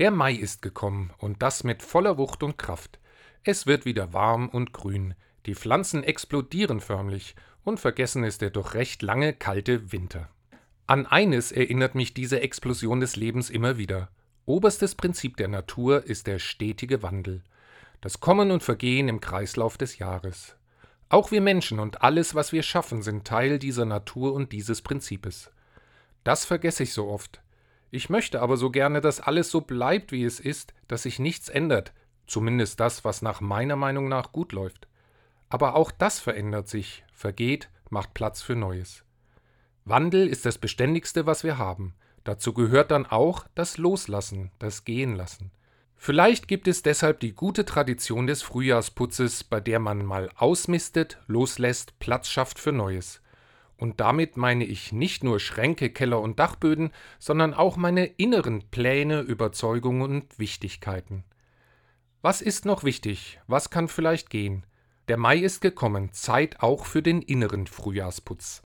Der Mai ist gekommen und das mit voller Wucht und Kraft. Es wird wieder warm und grün, die Pflanzen explodieren förmlich und vergessen ist der doch recht lange kalte Winter. An eines erinnert mich diese Explosion des Lebens immer wieder. Oberstes Prinzip der Natur ist der stetige Wandel, das Kommen und Vergehen im Kreislauf des Jahres. Auch wir Menschen und alles, was wir schaffen, sind Teil dieser Natur und dieses Prinzips. Das vergesse ich so oft. Ich möchte aber so gerne, dass alles so bleibt, wie es ist, dass sich nichts ändert, zumindest das, was nach meiner Meinung nach gut läuft. Aber auch das verändert sich, vergeht, macht Platz für Neues. Wandel ist das Beständigste, was wir haben. Dazu gehört dann auch das Loslassen, das Gehenlassen. Vielleicht gibt es deshalb die gute Tradition des Frühjahrsputzes, bei der man mal ausmistet, loslässt, Platz schafft für Neues. Und damit meine ich nicht nur Schränke, Keller und Dachböden, sondern auch meine inneren Pläne, Überzeugungen und Wichtigkeiten. Was ist noch wichtig? Was kann vielleicht gehen? Der Mai ist gekommen, Zeit auch für den inneren Frühjahrsputz.